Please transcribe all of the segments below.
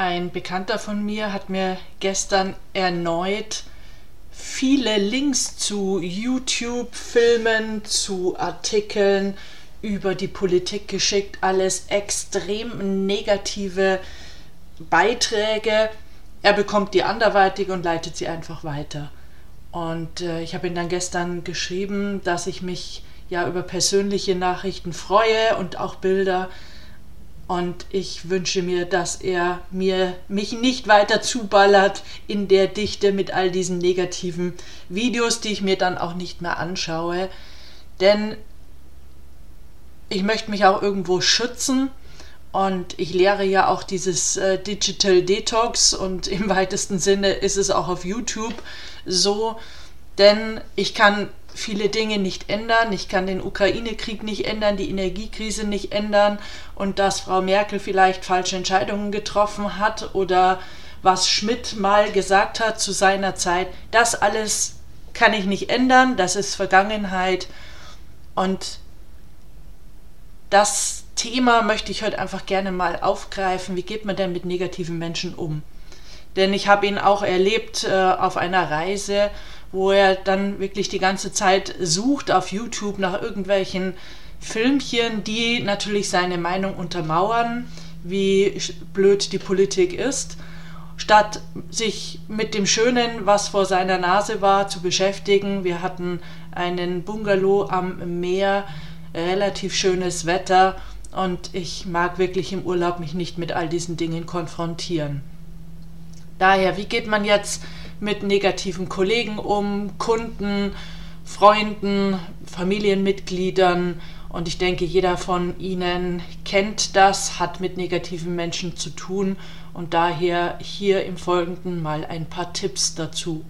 Ein Bekannter von mir hat mir gestern erneut viele Links zu YouTube-Filmen, zu Artikeln über die Politik geschickt. Alles extrem negative Beiträge. Er bekommt die anderweitig und leitet sie einfach weiter. Und äh, ich habe ihm dann gestern geschrieben, dass ich mich ja über persönliche Nachrichten freue und auch Bilder und ich wünsche mir, dass er mir mich nicht weiter zuballert in der Dichte mit all diesen negativen Videos, die ich mir dann auch nicht mehr anschaue. Denn ich möchte mich auch irgendwo schützen. Und ich lehre ja auch dieses äh, Digital Detox und im weitesten Sinne ist es auch auf YouTube so, denn ich kann viele Dinge nicht ändern. Ich kann den Ukraine-Krieg nicht ändern, die Energiekrise nicht ändern und dass Frau Merkel vielleicht falsche Entscheidungen getroffen hat oder was Schmidt mal gesagt hat zu seiner Zeit. Das alles kann ich nicht ändern, das ist Vergangenheit und das Thema möchte ich heute einfach gerne mal aufgreifen. Wie geht man denn mit negativen Menschen um? Denn ich habe ihn auch erlebt äh, auf einer Reise wo er dann wirklich die ganze Zeit sucht auf YouTube nach irgendwelchen Filmchen, die natürlich seine Meinung untermauern, wie blöd die Politik ist, statt sich mit dem Schönen, was vor seiner Nase war, zu beschäftigen. Wir hatten einen Bungalow am Meer, relativ schönes Wetter und ich mag wirklich im Urlaub mich nicht mit all diesen Dingen konfrontieren. Daher, wie geht man jetzt mit negativen Kollegen um, Kunden, Freunden, Familienmitgliedern. Und ich denke, jeder von Ihnen kennt das, hat mit negativen Menschen zu tun. Und daher hier im Folgenden mal ein paar Tipps dazu.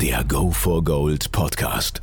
Der Go for Gold Podcast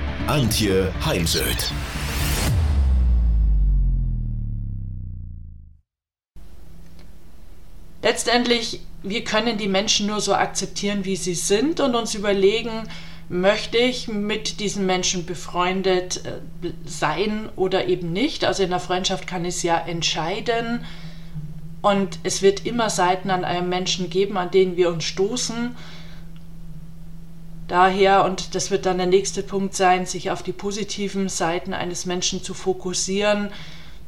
Antje Heimsöth. Letztendlich, wir können die Menschen nur so akzeptieren, wie sie sind und uns überlegen, möchte ich mit diesen Menschen befreundet äh, sein oder eben nicht. Also in der Freundschaft kann es ja entscheiden und es wird immer Seiten an einem Menschen geben, an denen wir uns stoßen Daher, und das wird dann der nächste Punkt sein, sich auf die positiven Seiten eines Menschen zu fokussieren,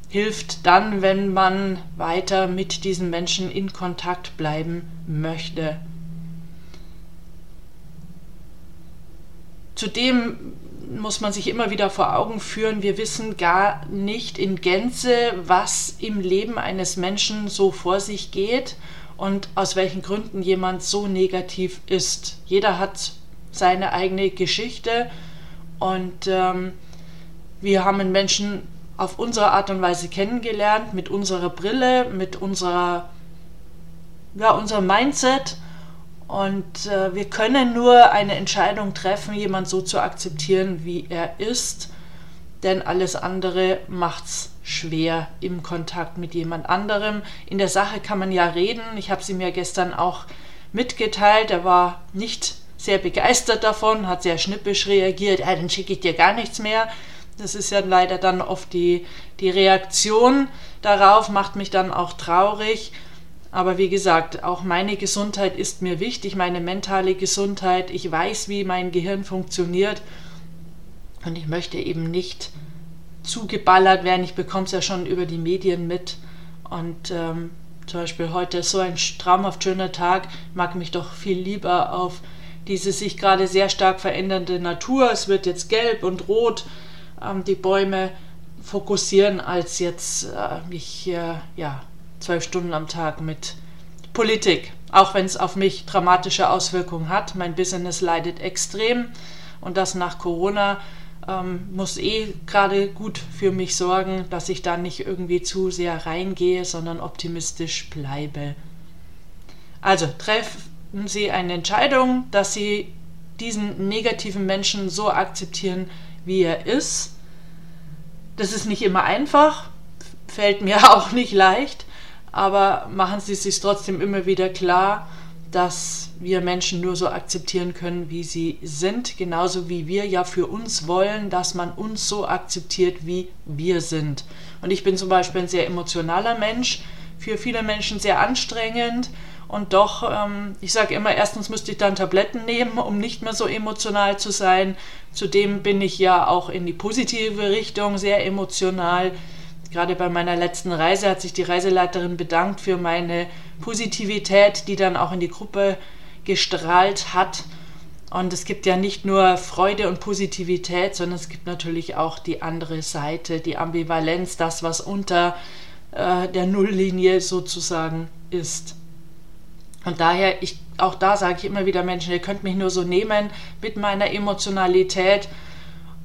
hilft dann, wenn man weiter mit diesen Menschen in Kontakt bleiben möchte. Zudem muss man sich immer wieder vor Augen führen, wir wissen gar nicht in Gänze, was im Leben eines Menschen so vor sich geht und aus welchen Gründen jemand so negativ ist. Jeder hat seine eigene Geschichte und ähm, wir haben einen Menschen auf unsere Art und Weise kennengelernt, mit unserer Brille, mit unserer, ja, unserem Mindset. Und äh, wir können nur eine Entscheidung treffen, jemand so zu akzeptieren, wie er ist. Denn alles andere macht es schwer im Kontakt mit jemand anderem. In der Sache kann man ja reden. Ich habe sie mir gestern auch mitgeteilt. Er war nicht sehr begeistert davon, hat sehr schnippisch reagiert, ja, dann schicke ich dir gar nichts mehr. Das ist ja leider dann oft die, die Reaktion darauf, macht mich dann auch traurig. Aber wie gesagt, auch meine Gesundheit ist mir wichtig, meine mentale Gesundheit. Ich weiß, wie mein Gehirn funktioniert. Und ich möchte eben nicht zugeballert werden. Ich bekomme es ja schon über die Medien mit. Und ähm, zum Beispiel heute ist so ein traumhaft schöner Tag, mag mich doch viel lieber auf diese sich gerade sehr stark verändernde Natur. Es wird jetzt gelb und rot, ähm, die Bäume fokussieren, als jetzt äh, mich äh, ja, zwölf Stunden am Tag mit Politik auch wenn es auf mich dramatische Auswirkungen hat. Mein Business leidet extrem und das nach Corona ähm, muss eh gerade gut für mich sorgen, dass ich da nicht irgendwie zu sehr reingehe, sondern optimistisch bleibe. Also treffen Sie eine Entscheidung, dass Sie diesen negativen Menschen so akzeptieren, wie er ist. Das ist nicht immer einfach, fällt mir auch nicht leicht, aber machen Sie sich trotzdem immer wieder klar, dass wir Menschen nur so akzeptieren können, wie sie sind, genauso wie wir ja für uns wollen, dass man uns so akzeptiert, wie wir sind. Und ich bin zum Beispiel ein sehr emotionaler Mensch, für viele Menschen sehr anstrengend und doch, ähm, ich sage immer, erstens müsste ich dann Tabletten nehmen, um nicht mehr so emotional zu sein. Zudem bin ich ja auch in die positive Richtung sehr emotional. Gerade bei meiner letzten Reise hat sich die Reiseleiterin bedankt für meine Positivität, die dann auch in die Gruppe gestrahlt hat. Und es gibt ja nicht nur Freude und Positivität, sondern es gibt natürlich auch die andere Seite, die Ambivalenz, das, was unter äh, der Nulllinie sozusagen ist. Und daher, ich, auch da sage ich immer wieder Menschen, ihr könnt mich nur so nehmen mit meiner Emotionalität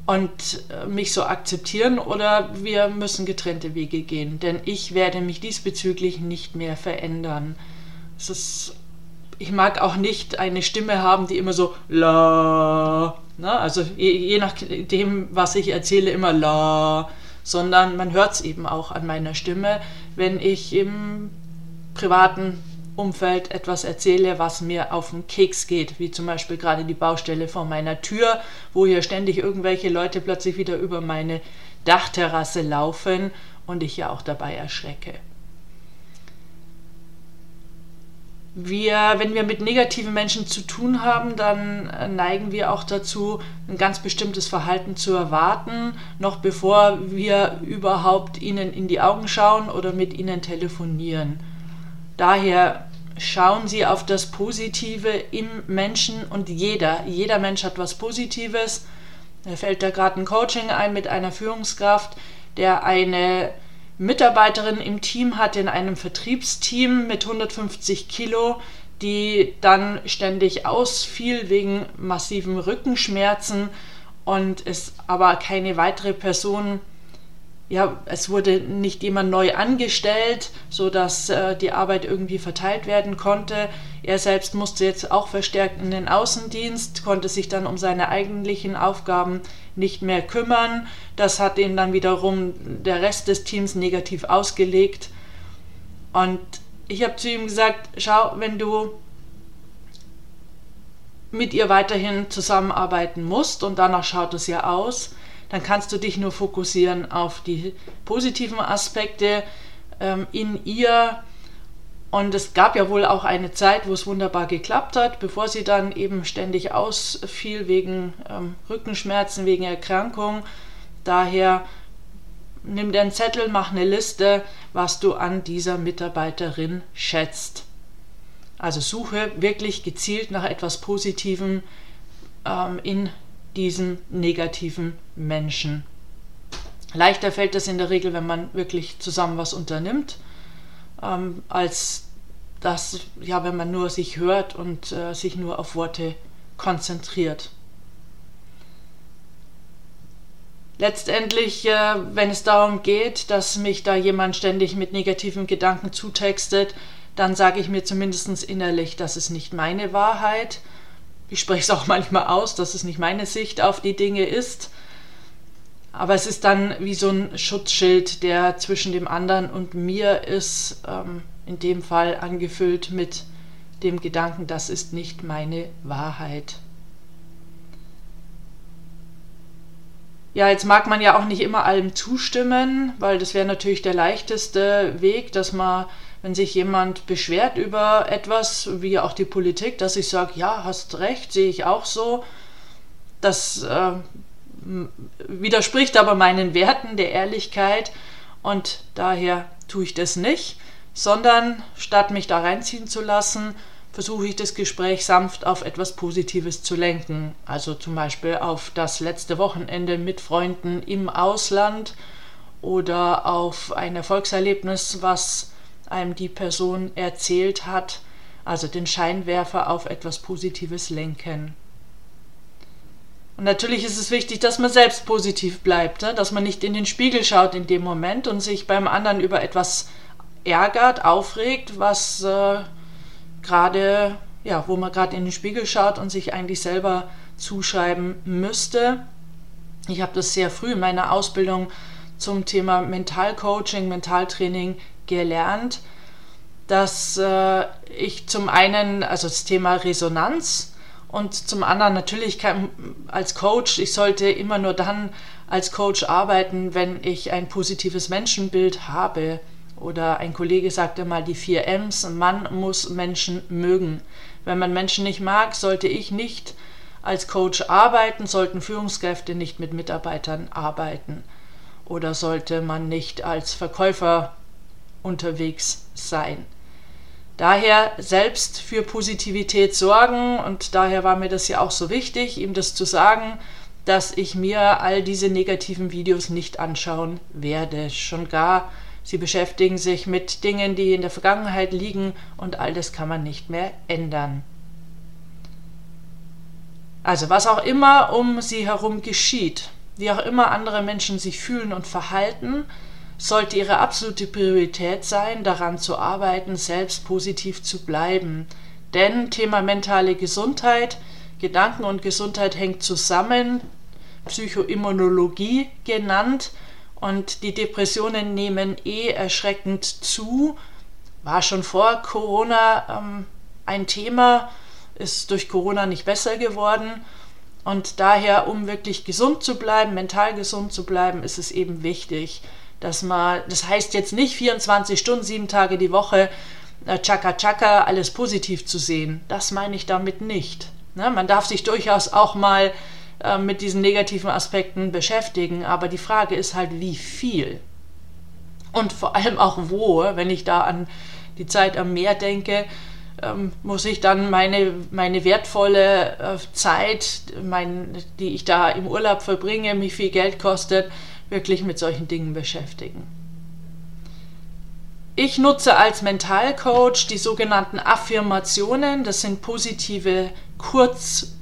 und äh, mich so akzeptieren oder wir müssen getrennte Wege gehen, denn ich werde mich diesbezüglich nicht mehr verändern. Es ist, ich mag auch nicht eine Stimme haben, die immer so la, ne? also je, je nachdem, was ich erzähle, immer la, sondern man hört es eben auch an meiner Stimme, wenn ich im privaten Umfeld etwas erzähle, was mir auf den Keks geht, wie zum Beispiel gerade die Baustelle vor meiner Tür, wo hier ständig irgendwelche Leute plötzlich wieder über meine Dachterrasse laufen und ich ja auch dabei erschrecke. Wir, wenn wir mit negativen Menschen zu tun haben, dann neigen wir auch dazu, ein ganz bestimmtes Verhalten zu erwarten, noch bevor wir überhaupt ihnen in die Augen schauen oder mit ihnen telefonieren. Daher schauen Sie auf das Positive im Menschen und jeder, jeder Mensch hat was Positives. Da fällt da gerade ein Coaching ein mit einer Führungskraft, der eine Mitarbeiterin im Team hat, in einem Vertriebsteam mit 150 Kilo, die dann ständig ausfiel wegen massiven Rückenschmerzen und es aber keine weitere Person ja, es wurde nicht jemand neu angestellt, sodass äh, die Arbeit irgendwie verteilt werden konnte. Er selbst musste jetzt auch verstärkt in den Außendienst, konnte sich dann um seine eigentlichen Aufgaben nicht mehr kümmern. Das hat ihn dann wiederum der Rest des Teams negativ ausgelegt. Und ich habe zu ihm gesagt, schau, wenn du mit ihr weiterhin zusammenarbeiten musst, und danach schaut es ja aus, dann kannst du dich nur fokussieren auf die positiven Aspekte ähm, in ihr. Und es gab ja wohl auch eine Zeit, wo es wunderbar geklappt hat, bevor sie dann eben ständig ausfiel wegen ähm, Rückenschmerzen, wegen Erkrankung. Daher nimm dir einen Zettel, mach eine Liste, was du an dieser Mitarbeiterin schätzt. Also suche wirklich gezielt nach etwas Positivem ähm, in diesen negativen Menschen. Leichter fällt es in der Regel, wenn man wirklich zusammen was unternimmt, ähm, als das, ja, wenn man nur sich hört und äh, sich nur auf Worte konzentriert. Letztendlich, äh, wenn es darum geht, dass mich da jemand ständig mit negativen Gedanken zutextet, dann sage ich mir zumindest innerlich, das ist nicht meine Wahrheit ich spreche es auch manchmal aus, dass es nicht meine Sicht auf die Dinge ist. Aber es ist dann wie so ein Schutzschild, der zwischen dem anderen und mir ist, ähm, in dem Fall angefüllt mit dem Gedanken, das ist nicht meine Wahrheit. Ja, jetzt mag man ja auch nicht immer allem zustimmen, weil das wäre natürlich der leichteste Weg, dass man wenn sich jemand beschwert über etwas, wie auch die Politik, dass ich sage, ja, hast recht, sehe ich auch so. Das äh, widerspricht aber meinen Werten der Ehrlichkeit und daher tue ich das nicht, sondern statt mich da reinziehen zu lassen, versuche ich das Gespräch sanft auf etwas Positives zu lenken. Also zum Beispiel auf das letzte Wochenende mit Freunden im Ausland oder auf ein Erfolgserlebnis, was einem die Person erzählt hat. Also den Scheinwerfer auf etwas Positives lenken. Und natürlich ist es wichtig, dass man selbst positiv bleibt, ne? dass man nicht in den Spiegel schaut in dem Moment und sich beim anderen über etwas ärgert, aufregt, was äh, gerade, ja, wo man gerade in den Spiegel schaut und sich eigentlich selber zuschreiben müsste. Ich habe das sehr früh in meiner Ausbildung zum Thema Mentalcoaching, Mentaltraining gelernt, dass äh, ich zum einen, also das Thema Resonanz und zum anderen natürlich kann, als Coach, ich sollte immer nur dann als Coach arbeiten, wenn ich ein positives Menschenbild habe. Oder ein Kollege sagte mal die vier M's, man muss Menschen mögen. Wenn man Menschen nicht mag, sollte ich nicht als Coach arbeiten, sollten Führungskräfte nicht mit Mitarbeitern arbeiten oder sollte man nicht als Verkäufer unterwegs sein. Daher selbst für Positivität sorgen und daher war mir das ja auch so wichtig, ihm das zu sagen, dass ich mir all diese negativen Videos nicht anschauen werde. Schon gar, sie beschäftigen sich mit Dingen, die in der Vergangenheit liegen und all das kann man nicht mehr ändern. Also was auch immer um sie herum geschieht, wie auch immer andere Menschen sich fühlen und verhalten, sollte ihre absolute Priorität sein, daran zu arbeiten, selbst positiv zu bleiben. Denn Thema mentale Gesundheit, Gedanken und Gesundheit hängt zusammen, Psychoimmunologie genannt, und die Depressionen nehmen eh erschreckend zu. War schon vor Corona ähm, ein Thema, ist durch Corona nicht besser geworden. Und daher, um wirklich gesund zu bleiben, mental gesund zu bleiben, ist es eben wichtig, dass man, das heißt jetzt nicht 24 Stunden, sieben Tage die Woche, äh, Chaka, alles positiv zu sehen. Das meine ich damit nicht. Ne? Man darf sich durchaus auch mal äh, mit diesen negativen Aspekten beschäftigen, aber die Frage ist halt, wie viel. Und vor allem auch wo, wenn ich da an die Zeit am Meer denke, ähm, muss ich dann meine, meine wertvolle äh, Zeit, mein, die ich da im Urlaub verbringe, mich viel Geld kostet, wirklich mit solchen Dingen beschäftigen. Ich nutze als Mentalcoach die sogenannten Affirmationen. Das sind positive, kurz,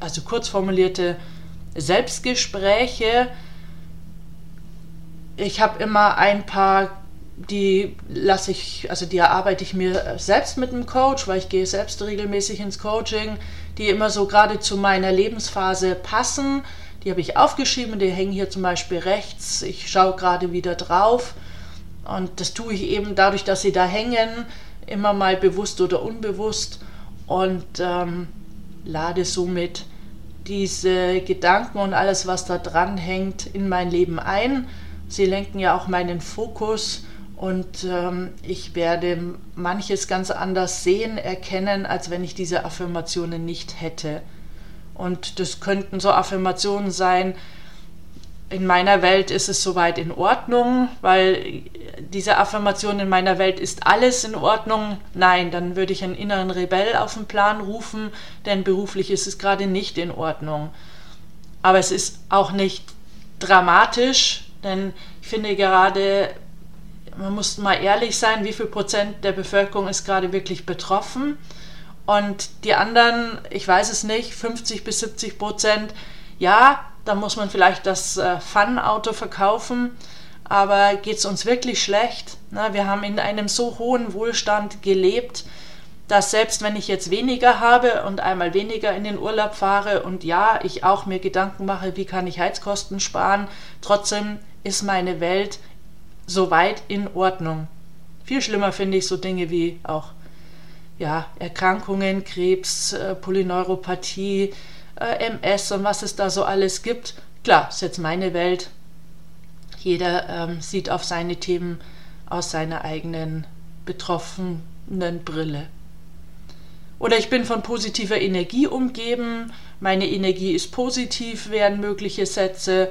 also kurz formulierte Selbstgespräche. Ich habe immer ein paar die lasse ich, also die erarbeite ich mir selbst mit einem Coach, weil ich gehe selbst regelmäßig ins Coaching, die immer so gerade zu meiner Lebensphase passen. Die habe ich aufgeschrieben, die hängen hier zum Beispiel rechts. Ich schaue gerade wieder drauf. Und das tue ich eben dadurch, dass sie da hängen, immer mal bewusst oder unbewusst und ähm, lade somit diese Gedanken und alles, was da dran hängt, in mein Leben ein. Sie lenken ja auch meinen Fokus und ähm, ich werde manches ganz anders sehen, erkennen, als wenn ich diese Affirmationen nicht hätte. Und das könnten so Affirmationen sein, in meiner Welt ist es soweit in Ordnung, weil diese Affirmation in meiner Welt ist alles in Ordnung. Nein, dann würde ich einen inneren Rebell auf den Plan rufen, denn beruflich ist es gerade nicht in Ordnung. Aber es ist auch nicht dramatisch, denn ich finde gerade man muss mal ehrlich sein, wie viel Prozent der Bevölkerung ist gerade wirklich betroffen. Und die anderen, ich weiß es nicht, 50 bis 70 Prozent, ja, da muss man vielleicht das äh, Fun-Auto verkaufen, aber geht es uns wirklich schlecht? Na, wir haben in einem so hohen Wohlstand gelebt, dass selbst wenn ich jetzt weniger habe und einmal weniger in den Urlaub fahre und ja, ich auch mir Gedanken mache, wie kann ich Heizkosten sparen, trotzdem ist meine Welt soweit in Ordnung. Viel schlimmer finde ich so Dinge wie auch ja, Erkrankungen, Krebs, äh, Polyneuropathie, äh, MS und was es da so alles gibt. Klar, ist jetzt meine Welt. Jeder ähm, sieht auf seine Themen aus seiner eigenen betroffenen Brille. Oder ich bin von positiver Energie umgeben, meine Energie ist positiv, wären mögliche Sätze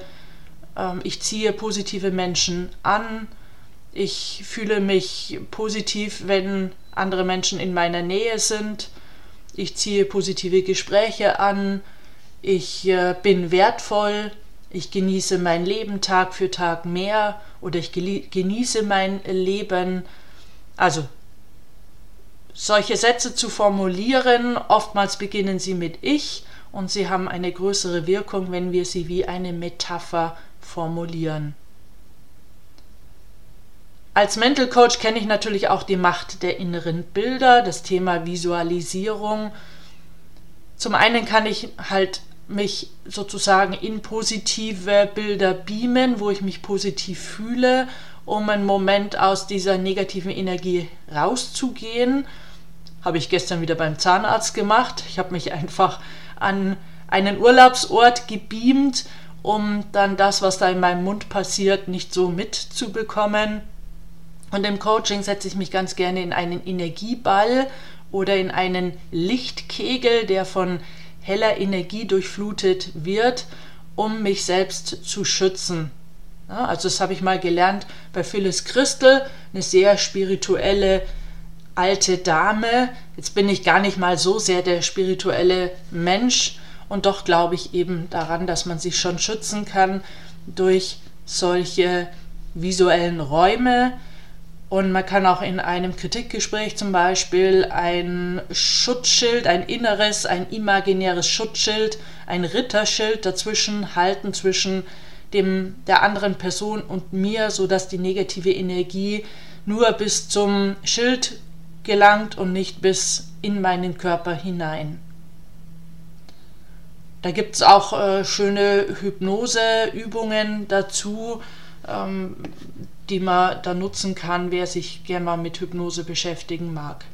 ähm, ich ziehe positive Menschen an, ich fühle mich positiv, wenn andere Menschen in meiner Nähe sind, ich ziehe positive Gespräche an, ich äh, bin wertvoll, ich genieße mein Leben Tag für Tag mehr oder ich genieße mein Leben. Also solche Sätze zu formulieren. Oftmals beginnen sie mit Ich und sie haben eine größere Wirkung, wenn wir sie wie eine Metapher formulieren. Als Mental Coach kenne ich natürlich auch die Macht der inneren Bilder, das Thema Visualisierung. Zum einen kann ich halt mich sozusagen in positive Bilder beamen, wo ich mich positiv fühle, um einen Moment aus dieser negativen Energie rauszugehen. Habe ich gestern wieder beim Zahnarzt gemacht. Ich habe mich einfach an einen Urlaubsort gebeamt, um dann das, was da in meinem Mund passiert, nicht so mitzubekommen. Und im Coaching setze ich mich ganz gerne in einen Energieball oder in einen Lichtkegel, der von heller Energie durchflutet wird, um mich selbst zu schützen. Ja, also das habe ich mal gelernt bei Phyllis Christel, eine sehr spirituelle alte Dame. Jetzt bin ich gar nicht mal so sehr der spirituelle Mensch und doch glaube ich eben daran, dass man sich schon schützen kann durch solche visuellen Räume, und man kann auch in einem Kritikgespräch zum Beispiel ein Schutzschild, ein inneres, ein imaginäres Schutzschild, ein Ritterschild dazwischen halten zwischen dem, der anderen Person und mir, sodass die negative Energie nur bis zum Schild gelangt und nicht bis in meinen Körper hinein. Da gibt es auch äh, schöne Hypnoseübungen dazu, ähm, die man da nutzen kann, wer sich gerne mal mit Hypnose beschäftigen mag.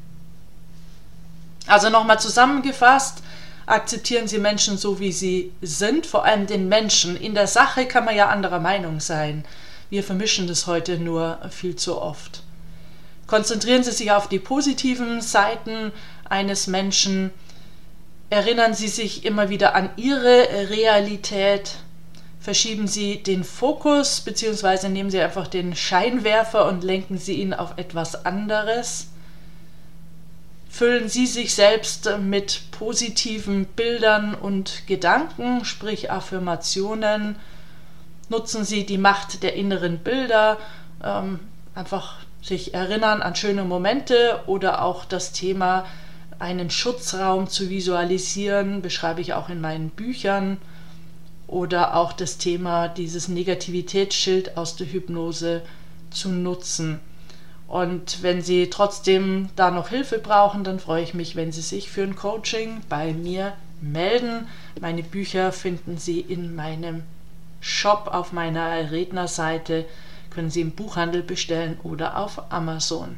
Also nochmal zusammengefasst, akzeptieren Sie Menschen so, wie sie sind, vor allem den Menschen. In der Sache kann man ja anderer Meinung sein. Wir vermischen das heute nur viel zu oft. Konzentrieren Sie sich auf die positiven Seiten eines Menschen. Erinnern Sie sich immer wieder an Ihre Realität verschieben Sie den Fokus bzw. nehmen Sie einfach den Scheinwerfer und lenken Sie ihn auf etwas anderes. Füllen Sie sich selbst mit positiven Bildern und Gedanken, sprich Affirmationen. Nutzen Sie die Macht der inneren Bilder, ähm, einfach sich erinnern an schöne Momente oder auch das Thema einen Schutzraum zu visualisieren, beschreibe ich auch in meinen Büchern oder auch das Thema dieses Negativitätsschild aus der Hypnose zu nutzen. Und wenn Sie trotzdem da noch Hilfe brauchen, dann freue ich mich, wenn Sie sich für ein Coaching bei mir melden. Meine Bücher finden Sie in meinem Shop auf meiner Rednerseite, können Sie im Buchhandel bestellen oder auf Amazon.